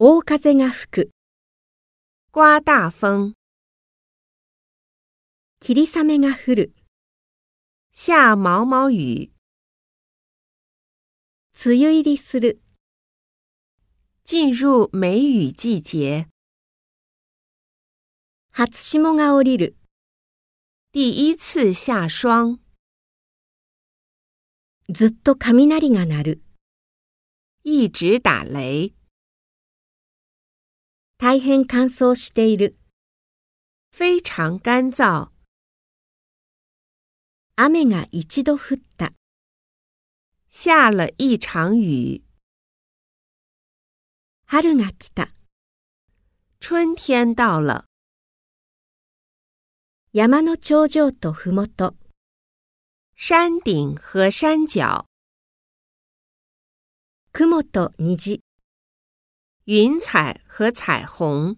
大風が吹く、刮大风，霧雨が降る、下毛毛雨，梅雨入りする、进入梅雨季节，初霜が降りる、第一次下霜，ずっと雷が鳴る、一直打雷，大変乾燥している、非常干燥，雨が一度降った、下了一场雨，春が来た、春天到了，山の頂上とふもと、山顶和山脚，雲と虹、云彩和彩虹。